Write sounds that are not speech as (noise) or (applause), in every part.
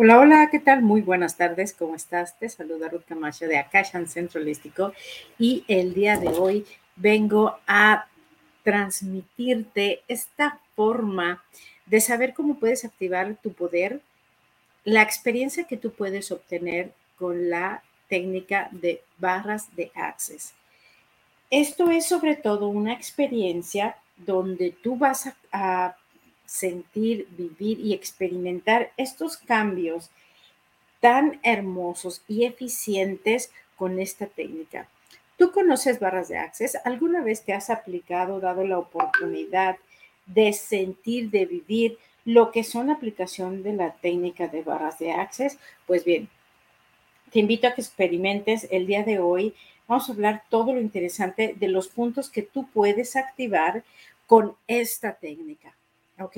Hola, hola, ¿qué tal? Muy buenas tardes, ¿cómo estás? Te saluda Ruth Camacho de Akashan Centro Holístico y el día de hoy vengo a transmitirte esta forma de saber cómo puedes activar tu poder, la experiencia que tú puedes obtener con la técnica de barras de access. Esto es sobre todo una experiencia donde tú vas a, a sentir, vivir y experimentar estos cambios tan hermosos y eficientes con esta técnica. ¿Tú conoces barras de Access? ¿Alguna vez te has aplicado, dado la oportunidad de sentir, de vivir lo que son la aplicación de la técnica de barras de Access? Pues bien, te invito a que experimentes el día de hoy. Vamos a hablar todo lo interesante de los puntos que tú puedes activar con esta técnica. ¿Ok?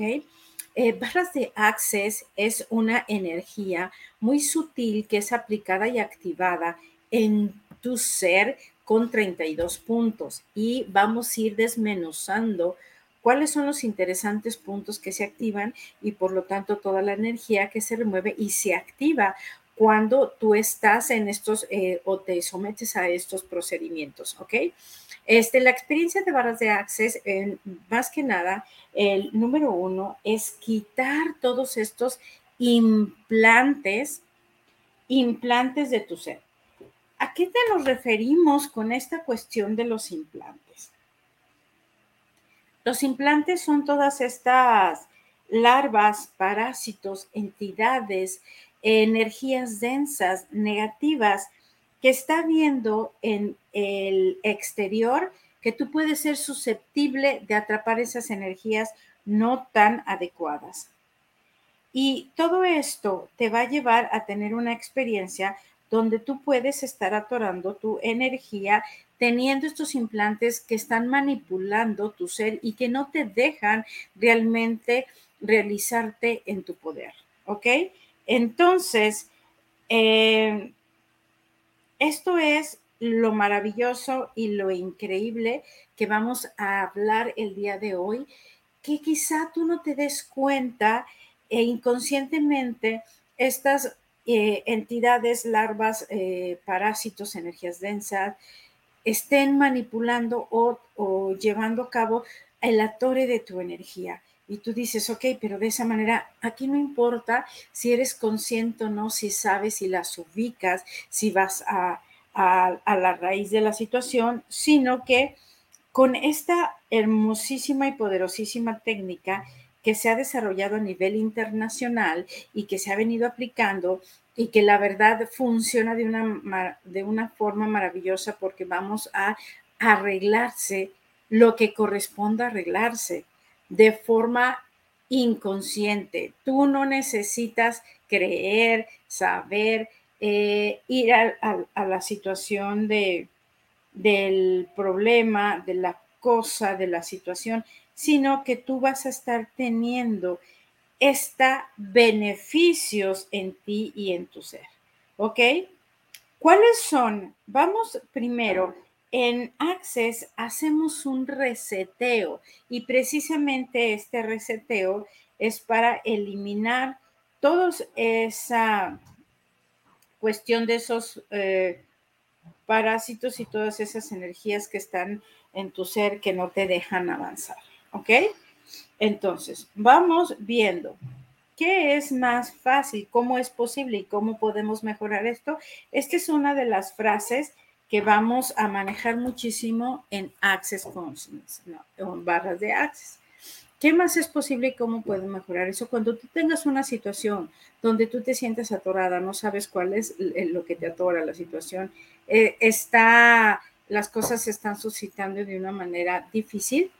Eh, barras de Access es una energía muy sutil que es aplicada y activada en tu ser con 32 puntos y vamos a ir desmenuzando cuáles son los interesantes puntos que se activan y por lo tanto toda la energía que se remueve y se activa cuando tú estás en estos eh, o te sometes a estos procedimientos, ¿ok? Este, la experiencia de barras de Access, más que nada, el número uno es quitar todos estos implantes, implantes de tu ser. ¿A qué te nos referimos con esta cuestión de los implantes? Los implantes son todas estas larvas, parásitos, entidades, energías densas, negativas, que está viendo en el exterior que tú puedes ser susceptible de atrapar esas energías no tan adecuadas. Y todo esto te va a llevar a tener una experiencia donde tú puedes estar atorando tu energía teniendo estos implantes que están manipulando tu ser y que no te dejan realmente realizarte en tu poder. ¿Ok? Entonces, eh, esto es lo maravilloso y lo increíble que vamos a hablar el día de hoy, que quizá tú no te des cuenta e inconscientemente estas eh, entidades, larvas, eh, parásitos, energías densas, estén manipulando o, o llevando a cabo el atore de tu energía y tú dices, ok, pero de esa manera, aquí no importa si eres consciente o no, si sabes, si las ubicas, si vas a, la raíz de la situación, sino que con esta hermosísima y poderosísima técnica que se ha desarrollado a nivel internacional y que se ha venido aplicando y que la verdad funciona de una, de una forma maravillosa porque vamos a arreglarse lo que corresponda arreglarse de forma inconsciente. Tú no necesitas creer, saber, eh, ir a, la situación de, del problema, de la cosa, de la situación, sino que tú vas a estar teniendo estos beneficios en ti y en tu ser. ¿Ok? ¿Cuáles son? Vamos primero en Access hacemos un reseteo y precisamente este reseteo es para eliminar toda esa cuestión de esos eh, parásitos y todas esas energías que están en tu ser que no te dejan avanzar. ¿Ok? Entonces, vamos viendo qué es más fácil, cómo es posible y cómo podemos mejorar esto. Esta es una de las frases que vamos a manejar muchísimo en Access Consciousness, barras de Access. ¿Qué más es posible y cómo puedo mejorar eso? Cuando tú tengas una situación donde tú te sientes atorada, no sabes cuál es lo que te atora la situación, eh, está, las cosas se están suscitando de una manera difícil,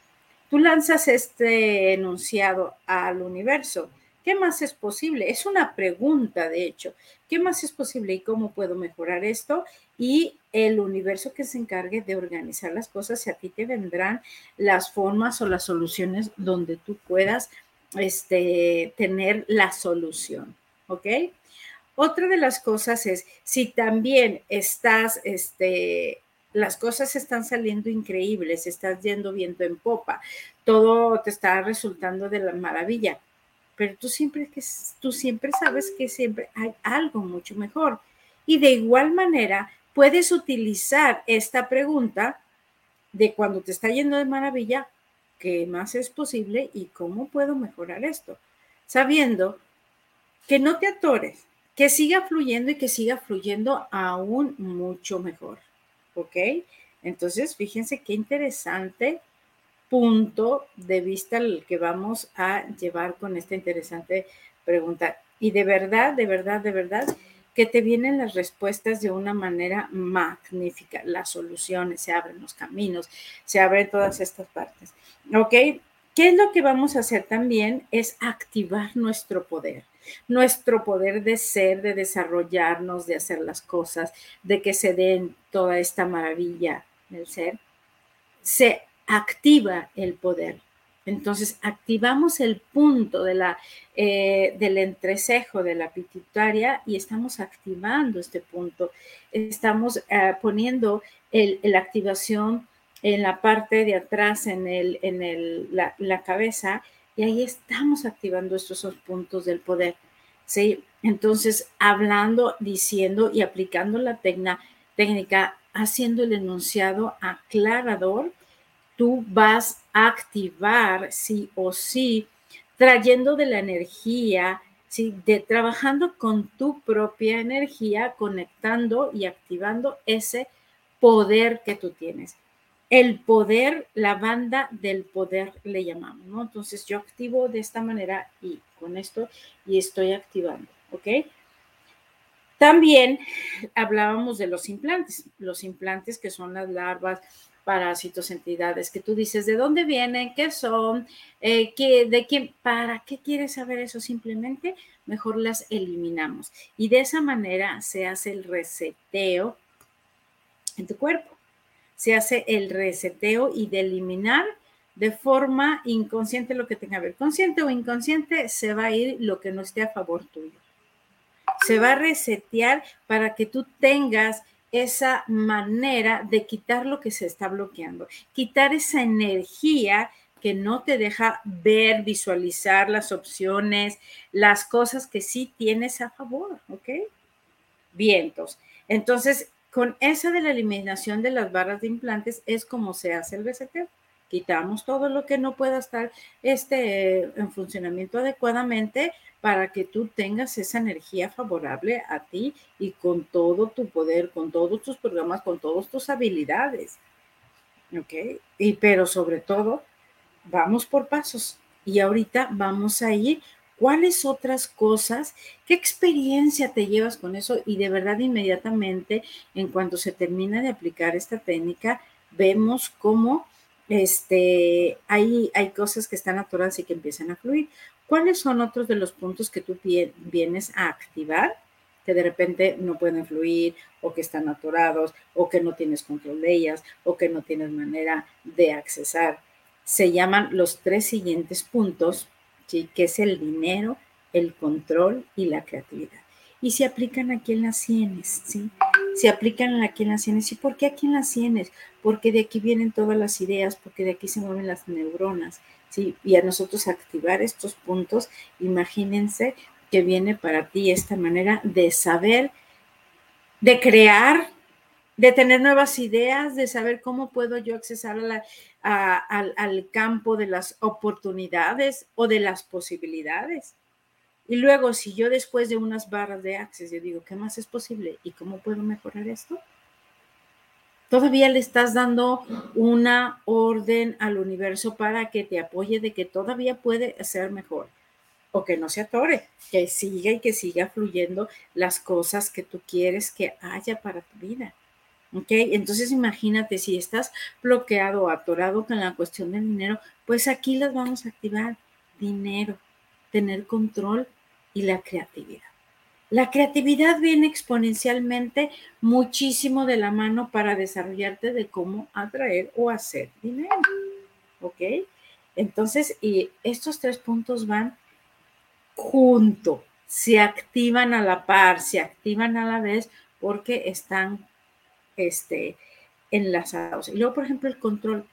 tú lanzas este enunciado al universo ¿Qué más es posible? Es una pregunta, de hecho. ¿Qué más es posible y cómo puedo mejorar esto? Y el universo que se encargue de organizar las cosas, y a ti te vendrán las formas o las soluciones donde tú puedas este, tener la solución. ¿Ok? Otra de las cosas es, si también estás, este, las cosas están saliendo increíbles, estás yendo viento en popa, todo te está resultando de la maravilla pero tú siempre, que, tú siempre sabes que siempre hay algo mucho mejor. Y de igual manera, puedes utilizar esta pregunta de cuando te está yendo de maravilla, ¿qué más es posible y cómo puedo mejorar esto? Sabiendo que no te atores, que siga fluyendo y que siga fluyendo aún mucho mejor. ¿Ok? Entonces, fíjense qué interesante punto de vista el que vamos a llevar con esta interesante pregunta. Y de verdad, de verdad, de verdad, que te vienen las respuestas de una manera magnífica, las soluciones, se abren los caminos, se abren todas estas partes. ¿Ok? ¿Qué es lo que vamos a hacer también? Es activar nuestro poder, nuestro poder de ser, de desarrollarnos, de hacer las cosas, de que se den toda esta maravilla del ser. Se activa el poder. Entonces, activamos el punto de la, eh, del entrecejo de la pituitaria y estamos activando este punto. Estamos eh, poniendo la activación en la parte de atrás, en, el, en el, la, cabeza, y ahí estamos activando estos puntos del poder. ¿sí? Entonces, hablando, diciendo y aplicando la técnica, haciendo el enunciado aclarador, tú vas a activar sí o sí, trayendo de la energía, ¿sí? de, trabajando con tu propia energía, conectando y activando ese poder que tú tienes. El poder, la banda del poder le llamamos, ¿no? Entonces yo activo de esta manera y con esto y estoy activando, ¿ok? También hablábamos de los implantes, los implantes que son las larvas, parásitos, entidades que tú dices de dónde vienen, qué son, eh, qué, de quién, para qué quieres saber eso simplemente, mejor las eliminamos. Y de esa manera se hace el reseteo en tu cuerpo. Se hace el reseteo y de eliminar de forma inconsciente lo que tenga que ver. Consciente o inconsciente, se va a ir lo que no esté a favor tuyo. Se va a resetear para que tú tengas esa manera de quitar lo que se está bloqueando, quitar esa energía que no te deja ver, visualizar las opciones, las cosas que sí tienes a favor, ¿ok? Vientos. Entonces, con esa de la eliminación de las barras de implantes es como se hace el reseteo. Quitamos todo lo que no pueda estar este, en funcionamiento adecuadamente para que tú tengas esa energía favorable a ti y con todo tu poder, con todos tus programas, con todas tus habilidades. ¿Ok? Y pero sobre todo, vamos por pasos. Y ahorita vamos a ir. ¿Cuáles otras cosas? ¿Qué experiencia te llevas con eso? Y de verdad, inmediatamente, en cuanto se termina de aplicar esta técnica, vemos cómo este, hay, hay cosas que están atoradas y que empiezan a fluir. ¿Cuáles son otros de los puntos que tú vienes a activar que de repente no pueden fluir o que están atorados o que no tienes control de ellas o que no tienes manera de accesar? Se llaman los tres siguientes puntos, ¿sí? que es el dinero, el control y la creatividad. Y se aplican aquí en las sienes, ¿sí? Se aplican aquí en las sienes. ¿Y por qué aquí en las sienes? Porque de aquí vienen todas las ideas, porque de aquí se mueven las neuronas, y a nosotros activar estos puntos, imagínense que viene para ti esta manera de saber, de crear, de tener nuevas ideas, de saber cómo puedo yo accesar al, al campo de las oportunidades o de las posibilidades. Y luego, si yo después de unas barras de access, yo digo, ¿qué más es posible? ¿Y cómo puedo mejorar esto? todavía le estás dando una orden al universo para que te apoye de que todavía puede ser mejor o que no se atore, que siga y que siga fluyendo las cosas que tú quieres que haya para tu vida. ¿Ok? Entonces imagínate, si estás bloqueado o atorado con la cuestión del dinero, pues aquí las vamos a activar. Dinero, tener control y la creatividad. La creatividad viene exponencialmente muchísimo de la mano para desarrollarte de cómo atraer o hacer dinero. ¿Ok? Entonces, y estos tres puntos van junto, se activan a la par, se activan a la vez porque están este, enlazados. Y luego, por ejemplo, el control.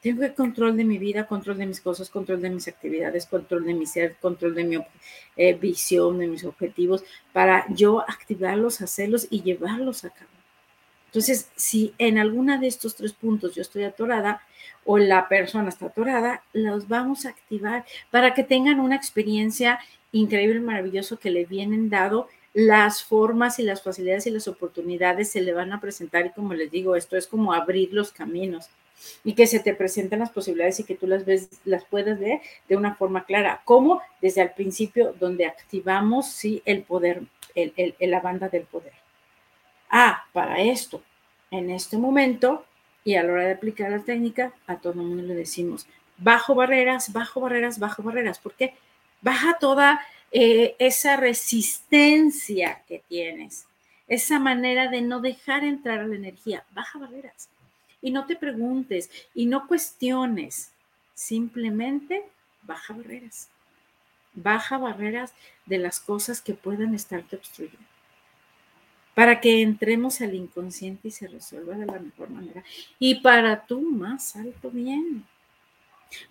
Tengo el control de mi vida, control de mis cosas, control de mis actividades, control de mi ser, control de mi eh, visión, de mis objetivos, para yo activarlos, hacerlos y llevarlos a cabo. Entonces, si en alguna de estos tres puntos yo estoy atorada o la persona está atorada, los vamos a activar para que tengan una experiencia increíble, maravilloso que le vienen dado las formas y las facilidades y las oportunidades se le van a presentar y como les digo, esto es como abrir los caminos y que se te presenten las posibilidades y que tú las ves, las puedas ver de una forma clara, como desde el principio donde activamos sí el poder, el, la banda del poder. Ah, para esto, en este momento y a la hora de aplicar la técnica, a todo el mundo le decimos, bajo barreras, bajo barreras, bajo barreras, porque baja toda eh, esa resistencia que tienes, esa manera de no dejar entrar a la energía, baja barreras y no te preguntes y no cuestiones, simplemente baja barreras. Baja barreras de las cosas que puedan estarte obstruyendo. Para que entremos al inconsciente y se resuelva de la mejor manera. Y para tu más alto bien.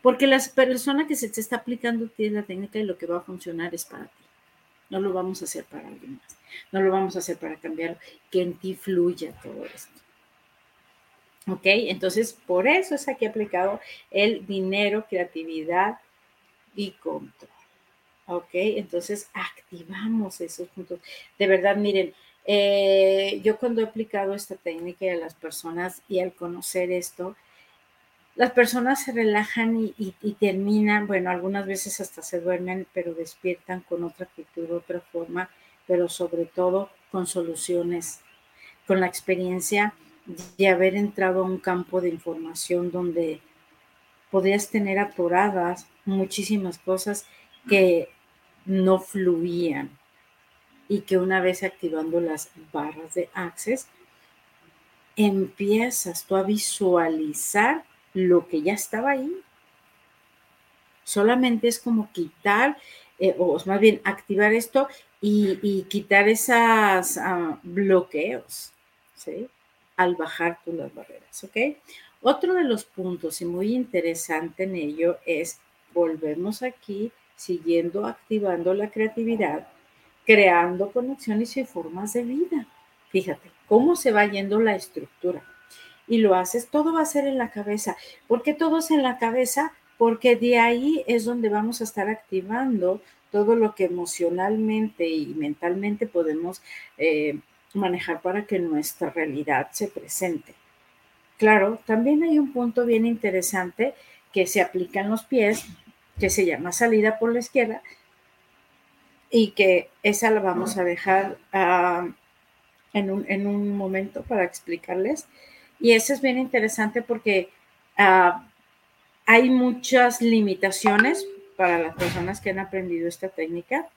Porque la persona que se te está aplicando tiene la técnica y lo que va a funcionar es para ti. No lo vamos a hacer para alguien más. No lo vamos a hacer para cambiarlo. Que en ti fluya todo esto. ¿Ok? Entonces, por eso es aquí aplicado el dinero, creatividad y control. ¿Ok? Entonces, activamos esos puntos. De verdad, miren, eh, yo cuando he aplicado esta técnica a las personas y al conocer esto, las personas se relajan y, y, terminan, bueno, algunas veces hasta se duermen, pero despiertan con otra actitud, otra forma, pero sobre todo con soluciones, con la experiencia de haber entrado a un campo de información donde podías tener atoradas muchísimas cosas que no fluían y que una vez activando las barras de Access, empiezas tú a visualizar lo que ya estaba ahí. Solamente es como quitar, eh, o más bien activar esto y, quitar esos ah, bloqueos, ¿sí? Al bajar tú las barreras, ¿ok? Otro de los puntos y muy interesante en ello es, volvemos aquí, siguiendo activando la creatividad, creando conexiones y formas de vida. Fíjate, cómo se va yendo la estructura. Y lo haces, todo va a ser en la cabeza. ¿Por qué todo es en la cabeza? Porque de ahí es donde vamos a estar activando todo lo que emocionalmente y mentalmente podemos eh, manejar para que nuestra realidad se presente. Claro, también hay un punto bien interesante que se aplica en los pies, que se llama salida por la izquierda, y que esa la vamos a dejar ah, en, un, momento para explicarles. Y eso es bien interesante porque ah, hay muchas limitaciones para las personas que han aprendido esta técnica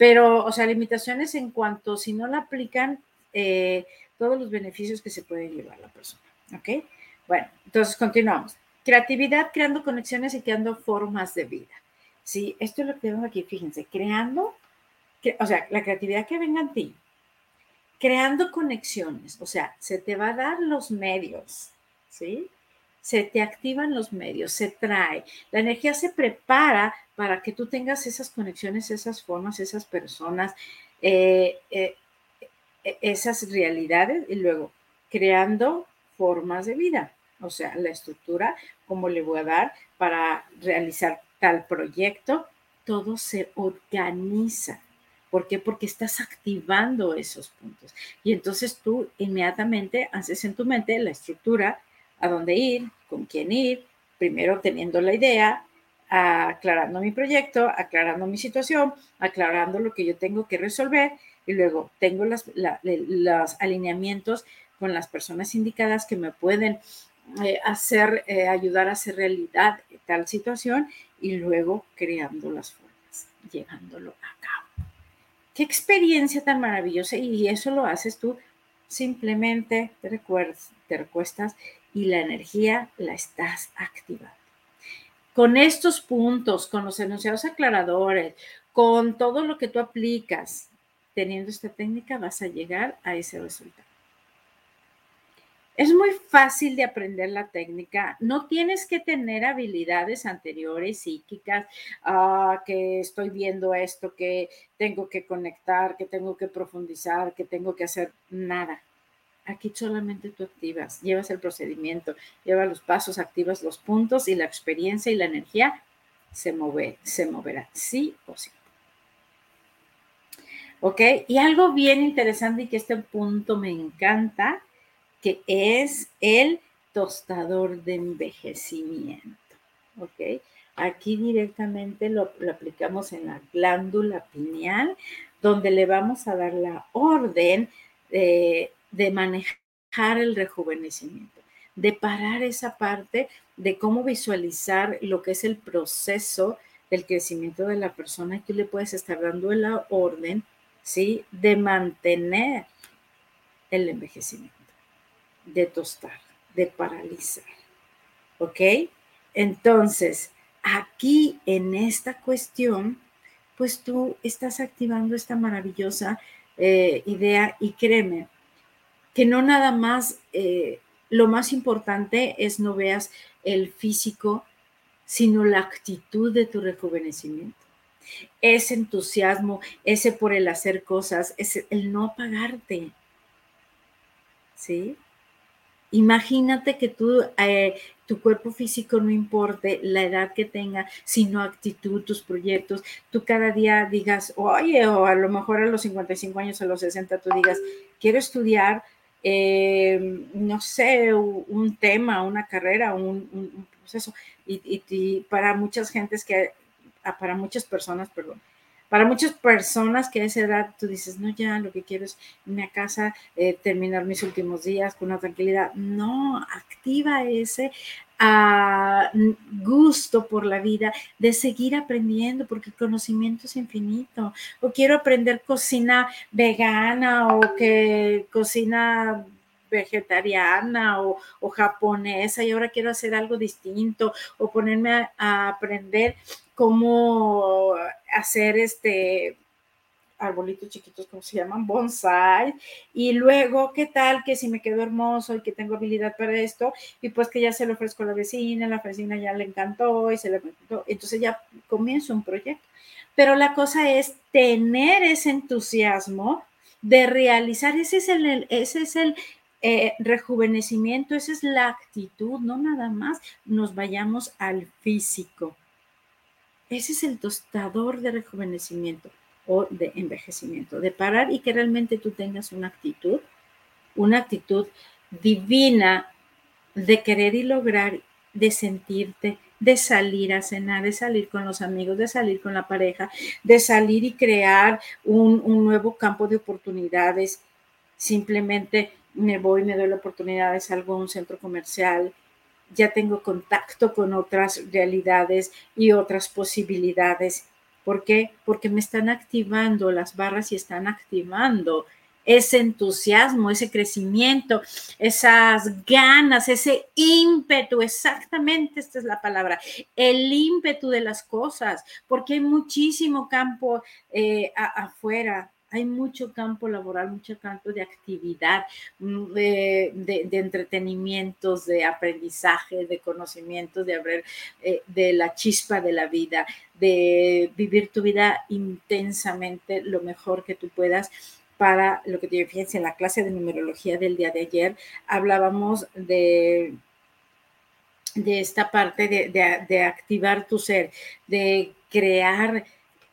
pero, o sea, limitaciones en cuanto si no la aplican, eh, todos los beneficios que se pueden llevar a la persona. ¿Ok? Bueno, entonces continuamos. Creatividad, creando conexiones y creando formas de vida. Sí, esto es lo que tenemos aquí, fíjense, creando, o sea, la creatividad que venga en ti, creando conexiones, o sea, se te va a dar los medios, ¿sí? Se te activan los medios, se trae, la energía se prepara para que tú tengas esas conexiones, esas formas, esas personas, eh, eh, eh, esas realidades y luego creando formas de vida, o sea, la estructura, cómo le voy a dar para realizar tal proyecto, todo se organiza. ¿Por qué? Porque estás activando esos puntos. Y entonces tú inmediatamente haces en tu mente la estructura, a dónde ir, con quién ir, primero teniendo la idea, aclarando mi proyecto, aclarando mi situación, aclarando lo que yo tengo que resolver y luego tengo los alineamientos con las personas indicadas que me pueden eh, hacer, eh, ayudar a hacer realidad tal situación y luego creando las formas, llevándolo a cabo. Qué experiencia tan maravillosa y eso lo haces tú simplemente te, recuerdas, te recuestas y la energía la estás activando. Con estos puntos, con los enunciados aclaradores, con todo lo que tú aplicas, teniendo esta técnica, vas a llegar a ese resultado. Es muy fácil de aprender la técnica. No tienes que tener habilidades anteriores psíquicas, ah, que estoy viendo esto, que tengo que conectar, que tengo que profundizar, que tengo que hacer nada. Aquí solamente tú activas, llevas el procedimiento, llevas los pasos, activas los puntos y la experiencia y la energía se, mueve, se moverá, sí o sí. ¿Ok? Y algo bien interesante y que este punto me encanta que es el tostador de envejecimiento. ¿Ok? Aquí directamente lo, aplicamos en la glándula pineal, donde le vamos a dar la orden de, de manejar el rejuvenecimiento, de parar esa parte de cómo visualizar lo que es el proceso del crecimiento de la persona tú le puedes estar dando la orden, ¿sí? De mantener el envejecimiento de tostar, de paralizar. ¿Ok? Entonces, aquí en esta cuestión, pues tú estás activando esta maravillosa eh, idea y créeme que no nada más, eh, lo más importante es no veas el físico, sino la actitud de tu rejuvenecimiento. Ese entusiasmo, ese por el hacer cosas, ese, el no apagarte. ¿Sí? Imagínate que tú, eh, tu cuerpo físico no importe la edad que tenga, sino actitud, tus proyectos. Tú cada día digas, oye, o a lo mejor a los 55 años, a los 60, tú digas, quiero estudiar, eh, no sé, un tema, una carrera, un, proceso. Y, y, para muchas gentes que, ah, para muchas personas, perdón, para muchas personas que a esa edad tú dices, no, ya lo que quiero es irme a casa, eh, terminar mis últimos días con una tranquilidad. No, activa ese ah, gusto por la vida de seguir aprendiendo porque el conocimiento es infinito. O quiero aprender cocina vegana o que cocina vegetariana o, japonesa y ahora quiero hacer algo distinto o ponerme a aprender cómo hacer este arbolitos chiquitos, como se llaman? Bonsai. Y luego, ¿qué tal que si me quedo hermoso y que tengo habilidad para esto? Y pues que ya se lo ofrezco a la vecina, la vecina ya le encantó y se le encantó. Entonces ya comienzo un proyecto. Pero la cosa es tener ese entusiasmo de realizar, ese es el, ese es el eh, rejuvenecimiento, esa es la actitud, no nada más nos vayamos al físico. Ese es el tostador de rejuvenecimiento o de envejecimiento, de parar y que realmente tú tengas una actitud, una actitud divina de querer y lograr, de sentirte, de salir a cenar, de salir con los amigos, de salir con la pareja, de salir y crear un, un nuevo campo de oportunidades. Simplemente me voy, me doy la oportunidad salgo a un centro comercial, ya tengo contacto con otras realidades y otras posibilidades. ¿Por qué? Porque me están activando las barras y están activando ese entusiasmo, ese crecimiento, esas ganas, ese ímpetu, exactamente esta es la palabra, el ímpetu de las cosas, porque hay muchísimo campo eh, afuera hay mucho campo laboral, mucho campo de actividad, mm, de, entretenimientos, de aprendizaje, de conocimientos, de, haber, eh, de la chispa de la vida, de vivir tu vida intensamente lo mejor que tú puedas. Para lo que te fíjense en la clase de numerología del día de ayer hablábamos de de esta parte de, de activar tu ser, de crear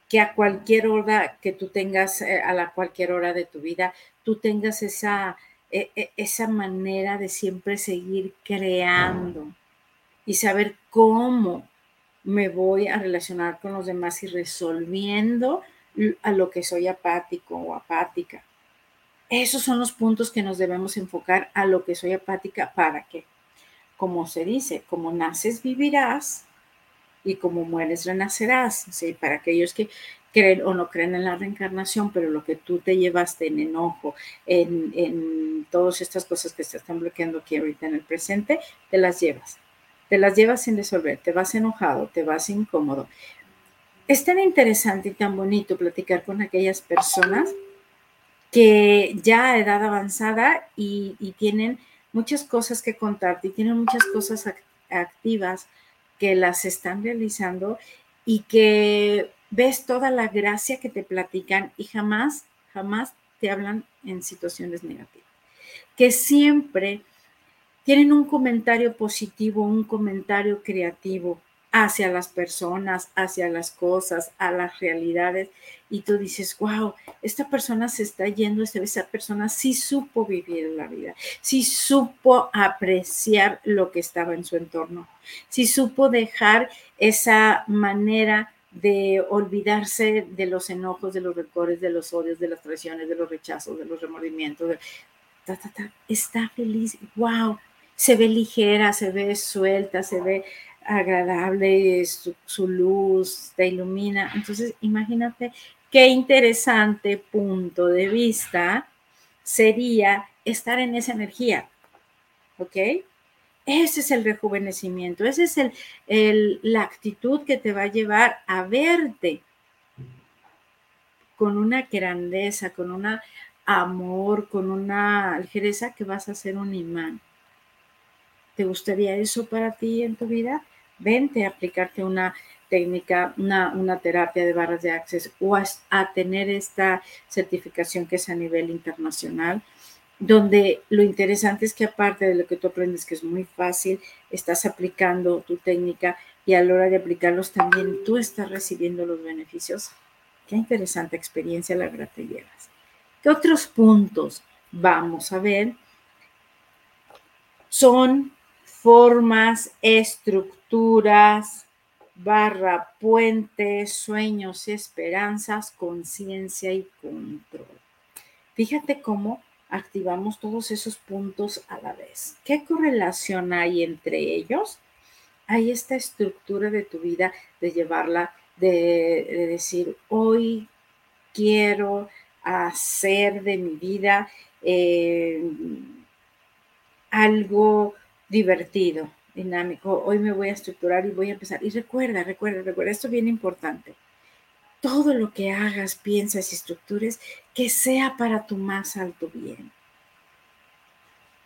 que a cualquier hora que tú tengas, eh, a la cualquier hora de tu vida, tú tengas esa, e, e, esa manera de siempre seguir creando y saber cómo me voy a relacionar con los demás y resolviendo a lo que soy apático o apática. Esos son los puntos que nos debemos enfocar a lo que soy apática. ¿Para qué? Como se dice, como naces, vivirás y como mueres renacerás. ¿sí? Para aquellos que creen o no creen en la reencarnación, pero lo que tú te llevaste en enojo, en, en todas estas cosas que se están bloqueando aquí ahorita en el presente, te las llevas. Te las llevas sin resolver, te vas enojado, te vas incómodo. Es tan interesante y tan bonito platicar con aquellas personas que ya a edad avanzada y, y tienen muchas cosas que contarte y tienen muchas cosas activas que las están realizando y que ves toda la gracia que te platican y jamás, jamás te hablan en situaciones negativas. Que siempre tienen un comentario positivo, un comentario creativo hacia las personas, hacia las cosas, a las realidades. Y tú dices, wow, esta persona se está yendo, esa persona sí supo vivir la vida, sí supo apreciar lo que estaba en su entorno, sí supo dejar esa manera de olvidarse de los enojos, de los recordes, de los odios, de las traiciones, de los rechazos, de los remordimientos. Está feliz, wow, se ve ligera, se ve suelta, se ve agradable, su, luz te ilumina. Entonces, imagínate qué interesante punto de vista sería estar en esa energía. ¿Ok? Ese es el rejuvenecimiento, esa es el, la actitud que te va a llevar a verte con una grandeza, con un amor, con una ligereza que vas a ser un imán. ¿Te gustaría eso para ti en tu vida? Vente a aplicarte una técnica, una, terapia de barras de access o a, tener esta certificación que es a nivel internacional, donde lo interesante es que aparte de lo que tú aprendes, que es muy fácil, estás aplicando tu técnica y a la hora de aplicarlos también tú estás recibiendo los beneficios. Qué interesante experiencia la verdad te llevas. ¿Qué otros puntos vamos a ver? Son formas, estructuras, barra, puentes, sueños y esperanzas, conciencia y control. Fíjate cómo activamos todos esos puntos a la vez. ¿Qué correlación hay entre ellos? Hay esta estructura de tu vida de llevarla, de, decir, hoy quiero hacer de mi vida eh, algo divertido, dinámico. Hoy me voy a estructurar y voy a empezar. Y recuerda, recuerda, recuerda, esto es bien importante. Todo lo que hagas, piensas y estructures, que sea para tu más alto bien.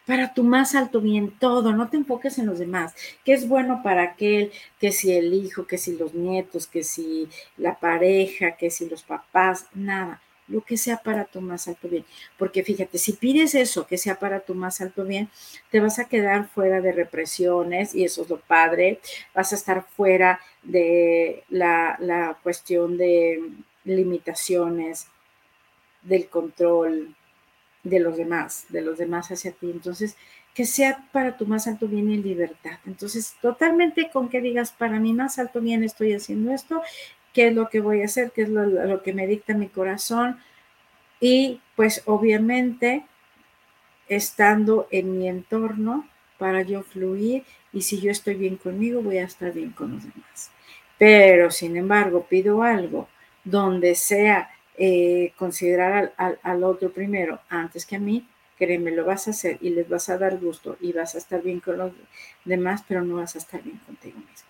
Para tu más alto bien, todo, no te enfoques en los demás. ¿Qué es bueno para aquel? Que si el hijo, que si los nietos, que si la pareja, que si los papás, nada lo que sea para tu más alto bien. Porque fíjate, si pides eso, que sea para tu más alto bien, te vas a quedar fuera de represiones y eso es lo padre, vas a estar fuera de la, cuestión de limitaciones, del control de los demás, de los demás hacia ti. Entonces, que sea para tu más alto bien y libertad. Entonces, totalmente con que digas, para mi más alto bien estoy haciendo esto qué es lo que voy a hacer, qué es lo, que me dicta mi corazón. Y pues obviamente estando en mi entorno para yo fluir y si yo estoy bien conmigo, voy a estar bien con los demás. Pero, sin embargo, pido algo donde sea eh, considerar al, al, otro primero antes que a mí, créeme, lo vas a hacer y les vas a dar gusto y vas a estar bien con los demás, pero no vas a estar bien contigo misma.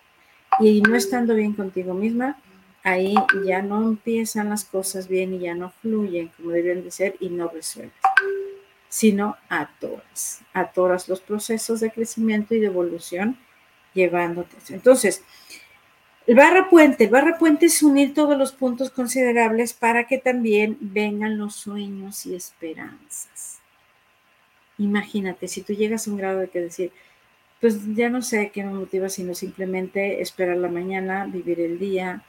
Y no estando bien contigo misma, ahí ya no empiezan las cosas bien y ya no fluyen como deben de ser y no resuelves, sino atoras, atoras los procesos de crecimiento y de evolución llevándote. Entonces, el barra puente, el barra puente es unir todos los puntos considerables para que también vengan los sueños y esperanzas. Imagínate, si tú llegas a un grado de que decir, pues ya no sé qué me motiva, sino simplemente esperar la mañana, vivir el día,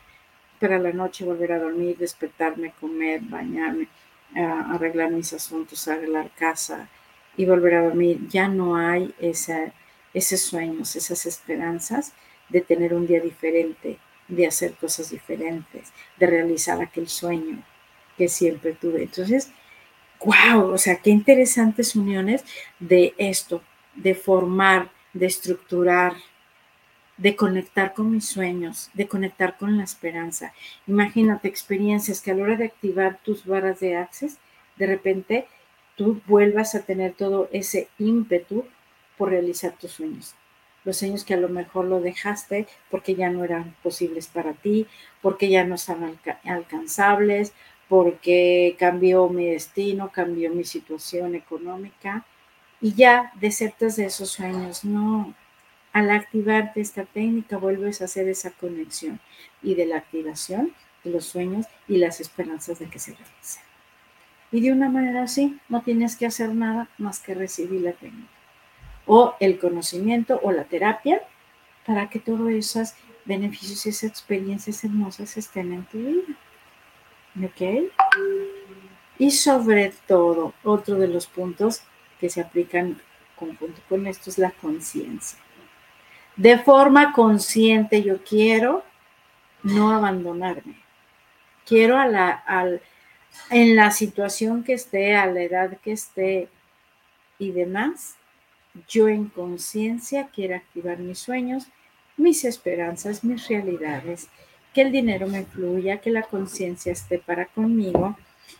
para la noche volver a dormir, despertarme, comer, bañarme, arreglar mis asuntos, arreglar casa y volver a dormir. Ya no hay esa, esos sueños, esas esperanzas de tener un día diferente, de hacer cosas diferentes, de realizar aquel sueño que siempre tuve. Entonces, wow, o sea, qué interesantes uniones de esto, de formar, de estructurar, de conectar con mis sueños, de conectar con la esperanza. Imagínate experiencias que a la hora de activar tus barras de access, de repente tú vuelvas a tener todo ese ímpetu por realizar tus sueños. Los sueños que a lo mejor lo dejaste porque ya no eran posibles para ti, porque ya no estaban alcanzables, porque cambió mi destino, cambió mi situación económica y ya desertas de esos sueños. No, al activarte esta técnica vuelves a hacer esa conexión y de la activación de los sueños y las esperanzas de que se realicen. Y de una manera así, no tienes que hacer nada más que recibir la técnica o el conocimiento o la terapia para que todos esos beneficios y esas experiencias hermosas estén en tu vida. ¿Ok? Y sobre todo, otro de los puntos que se aplican conjunto con esto es la conciencia. De forma consciente yo quiero no abandonarme. Quiero a la, al, en la situación que esté, a la edad que esté y demás, yo en conciencia quiero activar mis sueños, mis esperanzas, mis realidades, que el dinero me fluya, que la conciencia esté para conmigo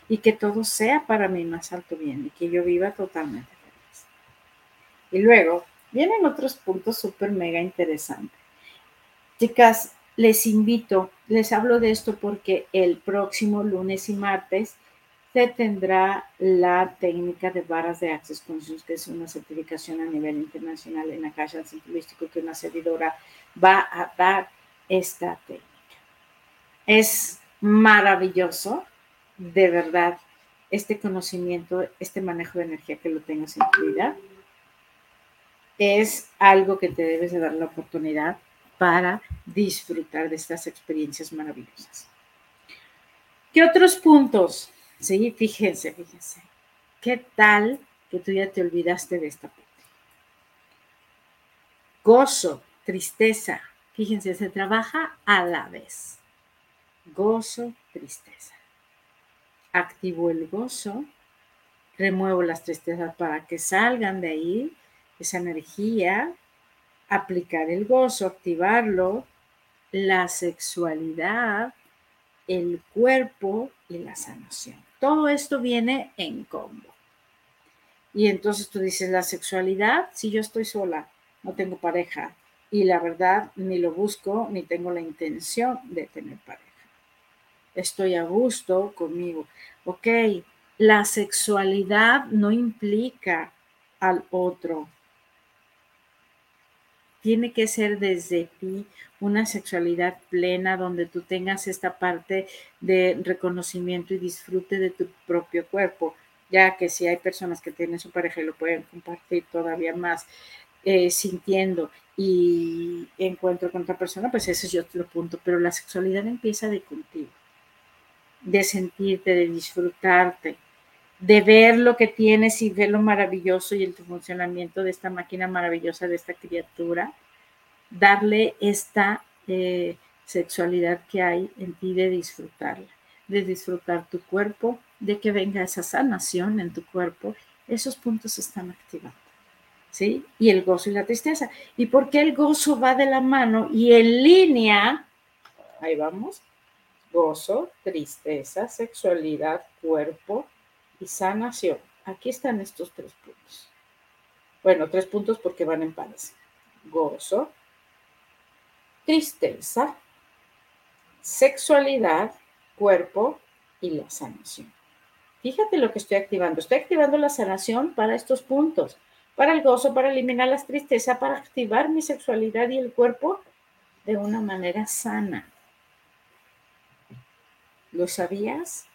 y que todo sea para mi más alto bien y que yo viva totalmente feliz. Y luego vienen otros puntos súper mega interesantes. Chicas, les invito, les hablo de esto porque el próximo lunes y martes se tendrá la técnica de varas de Access Conscious, que es una certificación a nivel internacional en la caja científico que una servidora va a dar esta técnica. Es maravilloso, de verdad, este conocimiento, este manejo de energía que lo tengas en tu vida. Es algo que te debes de dar la oportunidad para disfrutar de estas experiencias maravillosas. ¿Qué otros puntos? Sí, fíjense, fíjense. ¿Qué tal que tú ya te olvidaste de esta parte? Gozo, tristeza. Fíjense, se trabaja a la vez. Gozo, tristeza. Activo el gozo, remuevo las tristezas para que salgan de ahí esa energía aplicar el gozo, activarlo, la sexualidad, el cuerpo y la sanación. Todo esto viene en combo. Y entonces tú dices, la sexualidad, si yo estoy sola, no tengo pareja, y la verdad ni lo busco ni tengo la intención de tener pareja. Estoy a gusto conmigo. Ok, la sexualidad no implica al otro, tiene que ser desde ti una sexualidad plena donde tú tengas esta parte de reconocimiento y disfrute de tu propio cuerpo, ya que si hay personas que tienen su pareja y lo pueden compartir todavía más eh, sintiendo y encuentro con otra persona, pues ese es otro punto, pero la sexualidad empieza de contigo, de sentirte, de disfrutarte, de ver lo que tienes y ver lo maravilloso y el funcionamiento de esta máquina maravillosa, de esta criatura, darle esta eh, sexualidad que hay en ti de disfrutarla, de disfrutar tu cuerpo, de que venga esa sanación en tu cuerpo, esos puntos están activando. ¿Sí? Y el gozo y la tristeza. ¿Y por qué el gozo va de la mano y en línea? Ahí vamos. Gozo, tristeza, sexualidad, cuerpo, y sanación. Aquí están estos tres puntos. Bueno, tres puntos porque van en pares. Gozo, tristeza, sexualidad, cuerpo y la sanación. Fíjate lo que estoy activando. Estoy activando la sanación para estos puntos. Para el gozo, para eliminar la tristeza, para activar mi sexualidad y el cuerpo de una manera sana. ¿Lo sabías?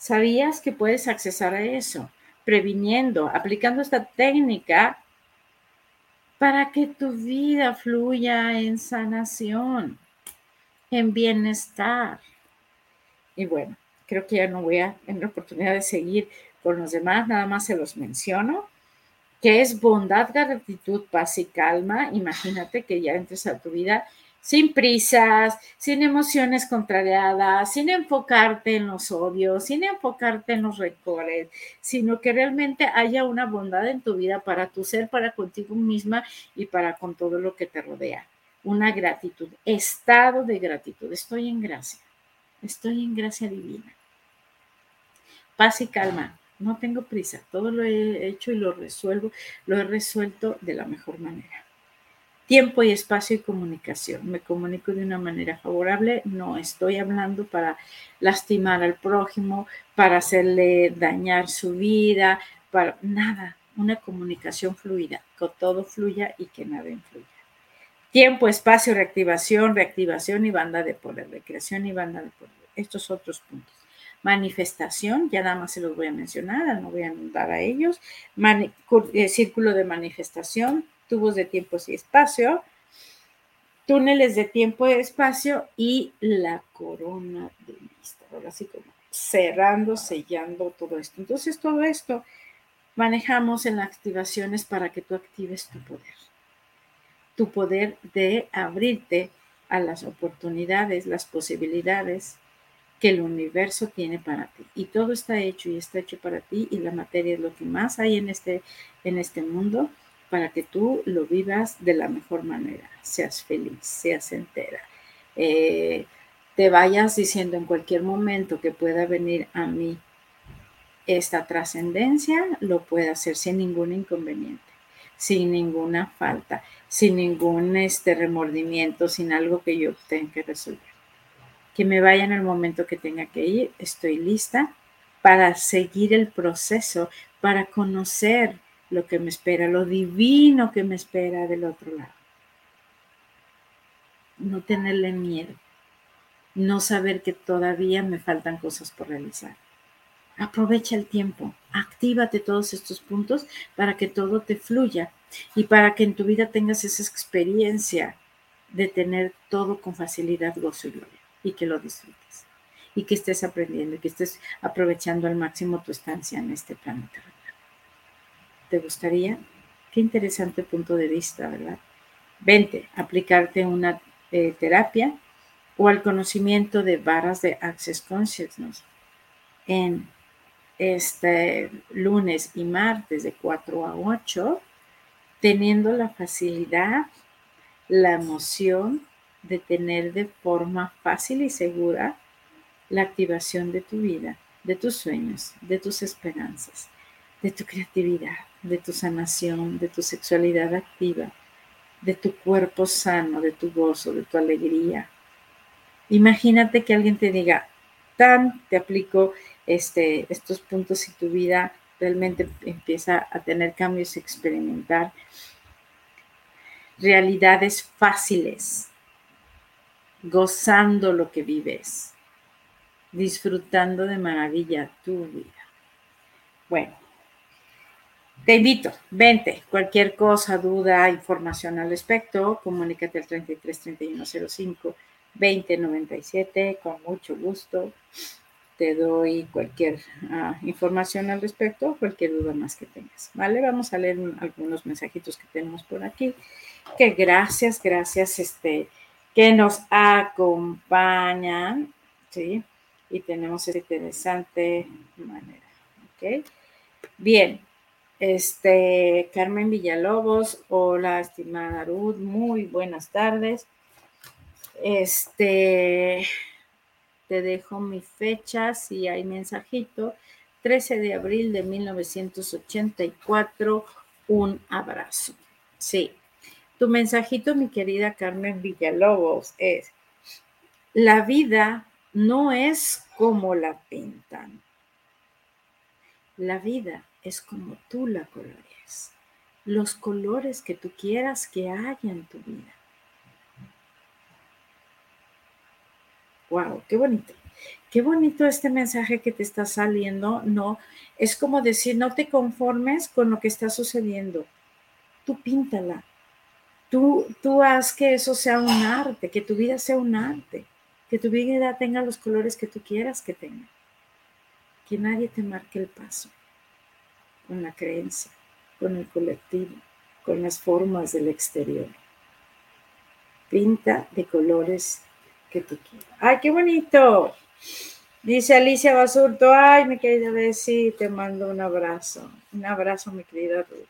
¿Sabías que puedes accesar a eso? Previniendo, aplicando esta técnica para que tu vida fluya en sanación, en bienestar. Y bueno, creo que ya no voy a tener oportunidad de seguir con los demás, nada más se los menciono, que es bondad, gratitud, paz y calma. Imagínate que ya entres a tu vida sin prisas, sin emociones contrariadas, sin enfocarte en los odios, sin enfocarte en los rencores, sino que realmente haya una bondad en tu vida para tu ser, para contigo misma y para con todo lo que te rodea. Una gratitud, estado de gratitud. Estoy en gracia, estoy en gracia divina. Paz y calma. No tengo prisa, todo lo he hecho y lo resuelvo, lo he resuelto de la mejor manera tiempo y espacio y comunicación. Me comunico de una manera favorable, no estoy hablando para lastimar al prójimo, para hacerle dañar su vida, para nada, una comunicación fluida, que todo fluya y que nada influya. Tiempo, espacio, reactivación, reactivación y banda de poder, recreación y banda de poder. Estos otros puntos. Manifestación, ya nada más se los voy a mencionar, no voy a andar a ellos. Eh, círculo de manifestación, tubos de tiempo y espacio, túneles de tiempo y espacio y la corona de vista. así como cerrando, sellando todo esto. Entonces, todo esto manejamos en las activaciones para que tú actives tu poder. Tu poder de abrirte a las oportunidades, las posibilidades que el universo tiene para ti. Y todo está hecho y está hecho para ti y la materia es lo que más hay en este, en este mundo para que tú lo vivas de la mejor manera, seas feliz, seas entera. Eh, te vayas diciendo en cualquier momento que pueda venir a mí esta trascendencia, lo puede hacer sin ningún inconveniente, sin ninguna falta, sin ningún este, remordimiento, sin algo que yo tenga que resolver. Que me vaya en el momento que tenga que ir, estoy lista para seguir el proceso, para conocer lo que me espera, lo divino que me espera del otro lado. No tenerle miedo, no saber que todavía me faltan cosas por realizar. Aprovecha el tiempo, actívate todos estos puntos para que todo te fluya y para que en tu vida tengas esa experiencia de tener todo con facilidad, gozo y gloria y que lo disfrutes y que estés aprendiendo y que estés aprovechando al máximo tu estancia en este planeta. ¿Te gustaría? Qué interesante punto de vista, ¿verdad? Vente, aplicarte una eh, terapia o al conocimiento de barras de Access Consciousness en este lunes y martes de 4 a 8, teniendo la facilidad, la emoción de tener de forma fácil y segura la activación de tu vida, de tus sueños, de tus esperanzas, de tu creatividad, de tu sanación, de tu sexualidad activa, de tu cuerpo sano, de tu gozo, de tu alegría. Imagínate que alguien te diga, tan te aplico este, estos puntos y tu vida realmente empieza a tener cambios, a experimentar realidades fáciles, gozando lo que vives, disfrutando de maravilla tu vida. Bueno, te invito, vente, cualquier cosa, duda, información al respecto, comunícate al 33 3105 2097, con mucho gusto. Te doy cualquier ah, información al respecto, cualquier duda más que tengas. ¿Vale? Vamos a leer algunos mensajitos que tenemos por aquí. Que gracias, gracias, este, que nos acompañan, ¿sí? Y tenemos esta interesante manera, ¿ok? Bien, este, Carmen Villalobos, hola, estimada Ruth, muy buenas tardes. Este, te dejo mi fecha, si hay mensajito, 13 de abril de 1984, un abrazo. Sí, tu mensajito, mi querida Carmen Villalobos, es, la vida no es como la pintan. La vida es como tú la colorees. Los colores que tú quieras que haya en tu vida. Wow, qué bonito. Qué bonito este mensaje que te está saliendo. No, es como decir, no te conformes con lo que está sucediendo. Tú píntala. Tú, tú haz que eso sea un arte, que tu vida sea un arte, que tu vida tenga los colores que tú quieras que tenga. Que nadie te marque el paso con la creencia, con el colectivo, con las formas del exterior. Pinta de colores que tú quieras. ¡Ay, qué bonito! Dice Alicia Basurto, ay, mi querida Bessie, te mando un abrazo. Un abrazo, mi querida Ruth.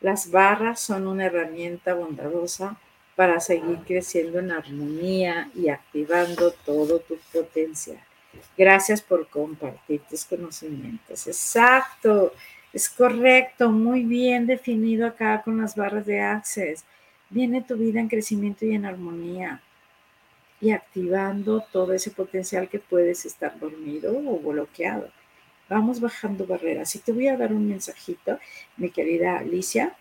Las barras son una herramienta bondadosa para seguir creciendo en armonía y activando todo tu potencial. Gracias por compartir tus conocimientos. Exacto. Es correcto, muy bien definido acá con las barras de Access. Viene tu vida en crecimiento y en armonía y activando todo ese potencial que puedes estar dormido o bloqueado. vamos bajando barreras. Y te voy a dar un mensajito, mi querida Alicia.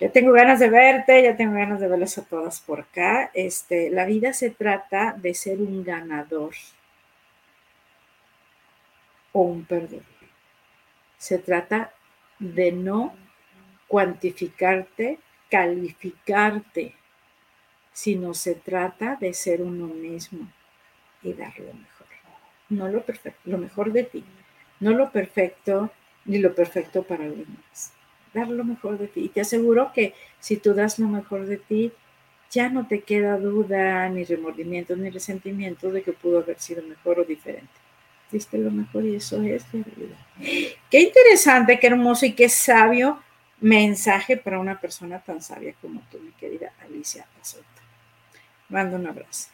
Ya tengo ganas de verte, ya tengo ganas de verles a todas por acá. Este, la vida se trata de ser un ganador o un perdedor. Se trata de no cuantificarte, calificarte, sino se trata de ser uno mismo y dar lo mejor. No lo perfecto, lo mejor de ti. No lo perfecto ni lo perfecto para los demás. Dar lo mejor de ti. Y te aseguro que si tú das lo mejor de ti, ya no te queda duda, ni remordimiento, ni resentimiento de que pudo haber sido mejor o diferente. Diste lo mejor y eso es la realidad. Qué interesante, qué hermoso y qué sabio mensaje para una persona tan sabia como tú, mi querida Alicia Azota. Mando un abrazo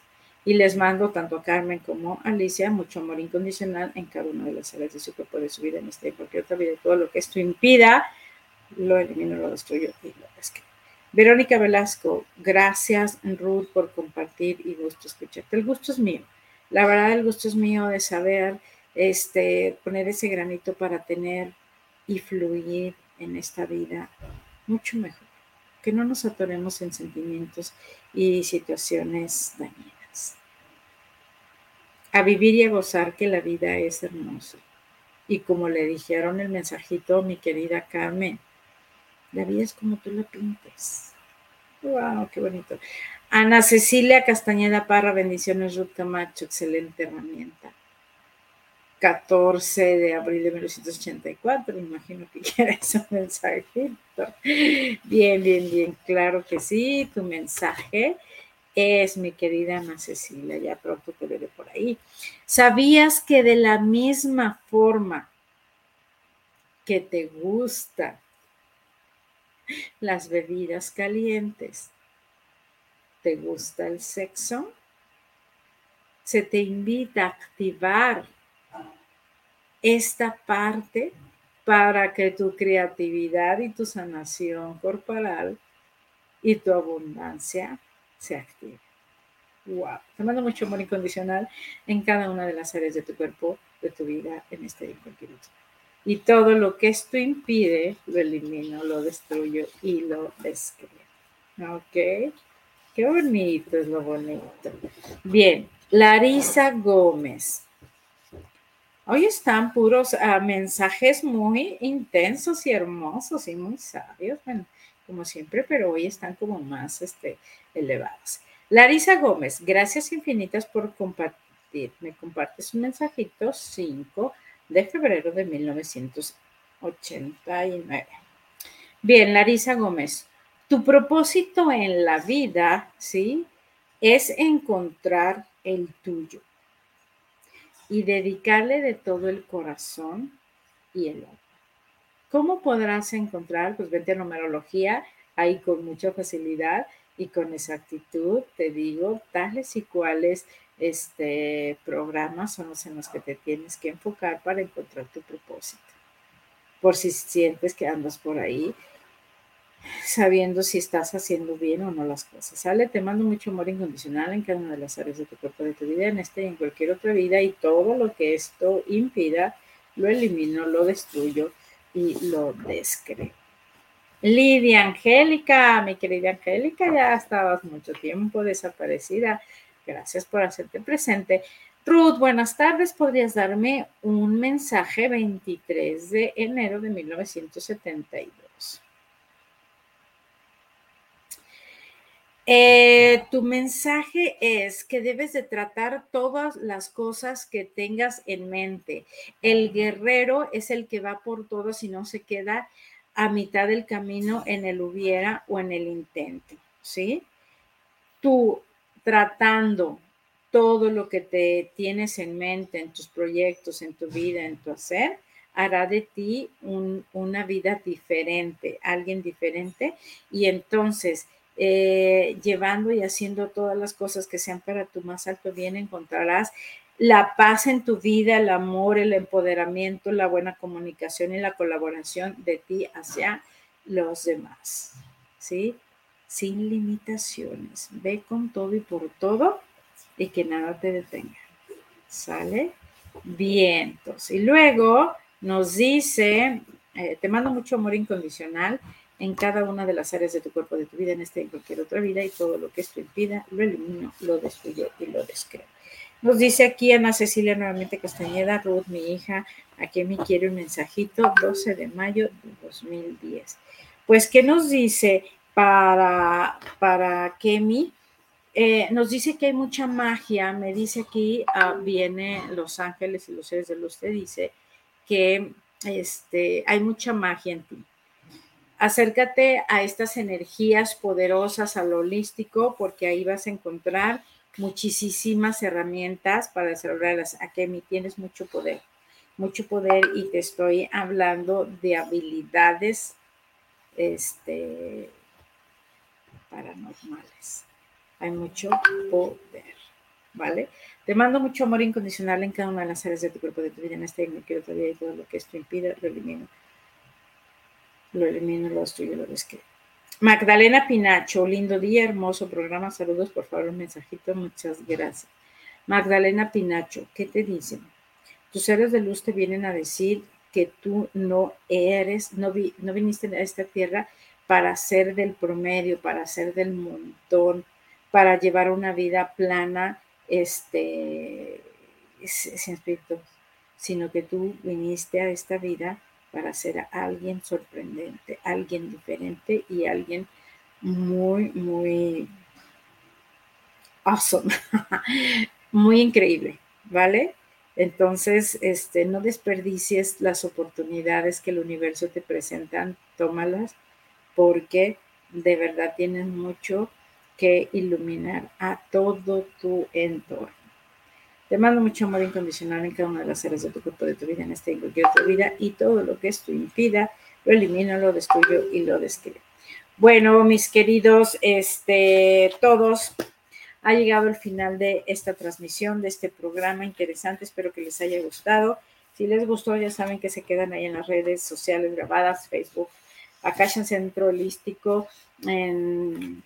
y les mando tanto a Carmen como a Alicia mucho amor incondicional en cada una de las áreas de su cuerpo, de vida, en esta y cualquier otra vida. Todo lo que esto impida, lo elimino, lo destruyo y lo escribo. Verónica Velasco, gracias Ruth por compartir y gusto escucharte. El gusto es mío. La verdad, el gusto es mío de saber este, poner ese granito para tener y fluir en esta vida mucho mejor. Que no nos atoremos en sentimientos y situaciones dañinas a vivir y a gozar que la vida es hermosa. Y como le dijeron el mensajito, mi querida Carmen, la vida es como tú la pintes. ¡Wow! ¡Qué bonito! Ana Cecilia Castañeda Parra, bendiciones, Ruth Camacho, excelente herramienta. 14 de abril de 1984, me imagino que quieres un mensajito. Bien, bien, bien, claro que sí, tu mensaje es mi querida Ana Cecilia, ya pronto te veré por ahí. ¿Sabías que de la misma forma que te gustan las bebidas calientes, te gusta el sexo? Se te invita a activar esta parte para que tu creatividad y tu sanación corporal y tu abundancia se active. Wow. Te mando mucho amor incondicional en cada una de las áreas de tu cuerpo, de tu vida, en este otro. Y todo lo que esto impide, lo elimino, lo destruyo y lo descreo. ¿Ok? Qué bonito es lo bonito. Bien, Larisa Gómez. Hoy están puros ah, mensajes muy intensos y hermosos y muy sabios. Bueno, como siempre, pero hoy están como más este, elevadas. Larisa Gómez, gracias infinitas por compartir. Me compartes un mensajito 5 de febrero de 1989. Bien, Larisa Gómez, tu propósito en la vida, ¿sí? Es encontrar el tuyo y dedicarle de todo el corazón y el alma. ¿Cómo podrás encontrar? Pues vete a numerología, ahí con mucha facilidad y con exactitud te digo tales y cuáles este, programas son los en los que te tienes que enfocar para encontrar tu propósito. Por si sientes que andas por ahí sabiendo si estás haciendo bien o no las cosas. Sale, te mando mucho amor incondicional en cada una de las áreas de tu cuerpo, de tu vida, en este y en cualquier otra vida, y todo lo que esto impida, lo elimino, lo destruyo y lo descreo. Lidia Angélica, mi querida Angélica, ya estabas mucho tiempo desaparecida. Gracias por hacerte presente. Ruth, buenas tardes. ¿Podrías darme un mensaje 23 de enero de 1972? Eh, tu mensaje es que debes de tratar todas las cosas que tengas en mente. El guerrero es el que va por todo si no se queda a mitad del camino en el hubiera o en el intento, ¿sí? Tú tratando todo lo que te tienes en mente, en tus proyectos, en tu vida, en tu hacer, hará de ti una vida diferente, alguien diferente, y entonces eh, llevando y haciendo todas las cosas que sean para tu más alto bien, encontrarás la paz en tu vida, el amor, el empoderamiento, la buena comunicación y la colaboración de ti hacia los demás. ¿Sí? Sin limitaciones. Ve con todo y por todo y que nada te detenga. ¿Sale? vientos. Y luego nos dice, eh, te mando mucho amor incondicional en cada una de las áreas de tu cuerpo, de tu vida, en esta y en cualquier otra vida, y todo lo que esto impida, lo elimino, lo destruyo y lo descreo. Nos dice aquí Ana Cecilia nuevamente Castañeda, Ruth, mi hija, aquí me quiere un mensajito, 12 de mayo de 2010. Pues, ¿qué nos dice para, para Kemi? Eh, nos dice que hay mucha magia, me dice aquí, ah, viene Los Ángeles y los seres de luz, te dice que este, hay mucha magia en ti. Acércate a estas energías poderosas, al holístico, porque ahí vas a encontrar muchísimas herramientas para desarrollarlas. Kemi, tienes mucho poder, mucho poder y te estoy hablando de habilidades este, paranormales hay mucho poder, ¿vale? Te mando mucho amor incondicional en cada una de las áreas de tu cuerpo, de tu vida, en este y quiero todavía y todo lo que esto impide, lo elimino. Lo elimino, lo destruyo, lo describo. Magdalena Pinacho, lindo día, hermoso programa, saludos, por favor, un mensajito, muchas gracias. Magdalena Pinacho, ¿qué te dicen? Tus seres de luz te vienen a decir que tú no eres, no, no viniste a esta tierra para ser del promedio, para ser del montón, para llevar una vida plana, este, sin espíritu, sino que tú viniste a esta vida para ser alguien sorprendente, alguien diferente y alguien muy, muy awesome, (laughs) muy increíble, ¿vale? Entonces, este, no desperdicies las oportunidades que el universo te presentan, tómalas, porque de verdad tienen mucho que iluminar a todo tu entorno. Te mando mucho amor incondicional en cada una de las áreas de tu cuerpo, de tu vida, en esta y cualquier otra vida, y todo lo que esto impida, lo elimino, lo destruyo y lo describo. Bueno, mis queridos, este, todos, ha llegado el final de esta transmisión, de este programa interesante. Espero que les haya gustado. Si les gustó, ya saben que se quedan ahí en las redes sociales grabadas, Facebook, Akasha Centro Holístico, en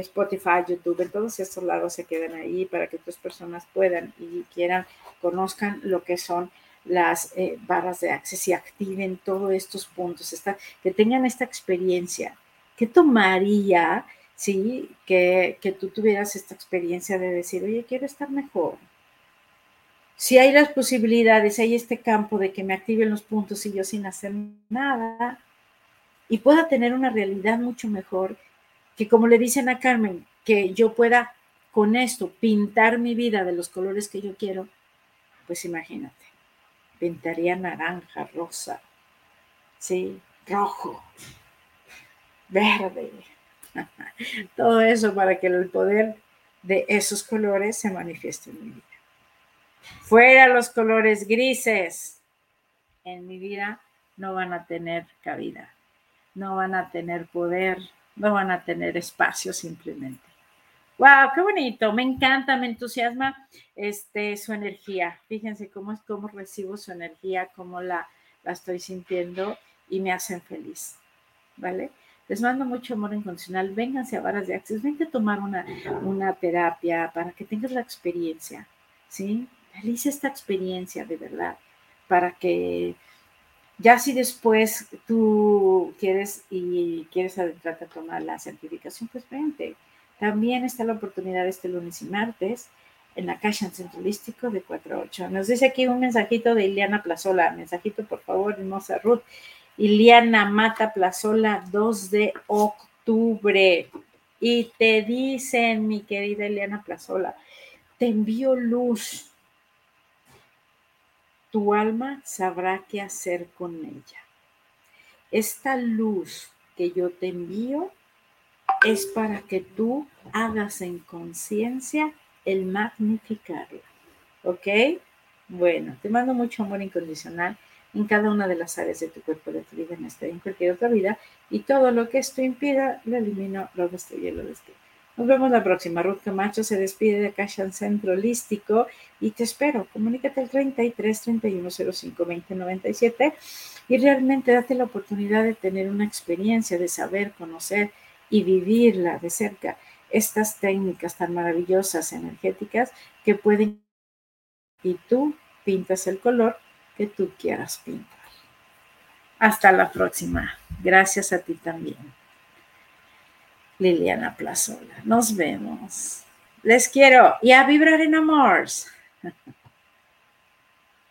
Spotify, YouTube, todos estos lados se quedan ahí para que otras personas puedan y quieran, conozcan lo que son las eh, barras de acceso y activen todos estos puntos, que tengan esta experiencia. ¿Qué tomaría, sí, que, que tú tuvieras esta experiencia de decir, oye, quiero estar mejor? Si hay las posibilidades, hay este campo de que me activen los puntos y yo sin hacer nada y pueda tener una realidad mucho mejor, que como le dicen a Carmen, que yo pueda con esto pintar mi vida de los colores que yo quiero, pues imagínate, pintaría naranja, rosa, sí, rojo, verde, (laughs) todo eso para que el poder de esos colores se manifieste en mi vida. Fuera los colores grises, en mi vida no van a tener cabida, no van a tener poder, no van a tener espacio simplemente. ¡Wow! ¡Qué bonito! Me encanta, me entusiasma este, su energía. Fíjense cómo, es cómo recibo su energía, cómo la, la estoy sintiendo y me hacen feliz. ¿Vale? Les mando mucho amor incondicional. Vénganse a Varas de Access, vengan a tomar una, una terapia para que tengas la experiencia. ¿Sí? Realice esta experiencia de verdad para que ya si después tú quieres y quieres adentrarte a tomar la certificación, pues vente. También está la oportunidad este lunes y martes en la Caja Centralístico de 4 a 8. Nos dice aquí un mensajito de Iliana Plazola. Mensajito, por favor, hermosa Ruth. Iliana Mata Plazola, 2 de octubre. Y te dicen, mi querida Iliana Plazola, te envío luz tu alma sabrá qué hacer con ella. Esta luz que yo te envío es para que tú hagas en conciencia el magnificarla. ¿Ok? Bueno, te mando mucho amor incondicional en cada una de las áreas de tu cuerpo, de tu vida, en esta y en cualquier otra vida. Y todo lo que esto impida, lo elimino, lo destruyo, lo destruyo. Nos vemos la próxima. Ruth Camacho se despide de Cashan Centro Holístico y te espero. Comunícate al 33 31 05 20 97 y realmente date la oportunidad de tener una experiencia, de saber, conocer y vivirla de cerca. Estas técnicas tan maravillosas energéticas que pueden y tú pintas el color que tú quieras pintar. Hasta la próxima. Gracias a ti también. Liliana Plazola. Nos vemos. Les quiero y a vibrar en amor. (laughs)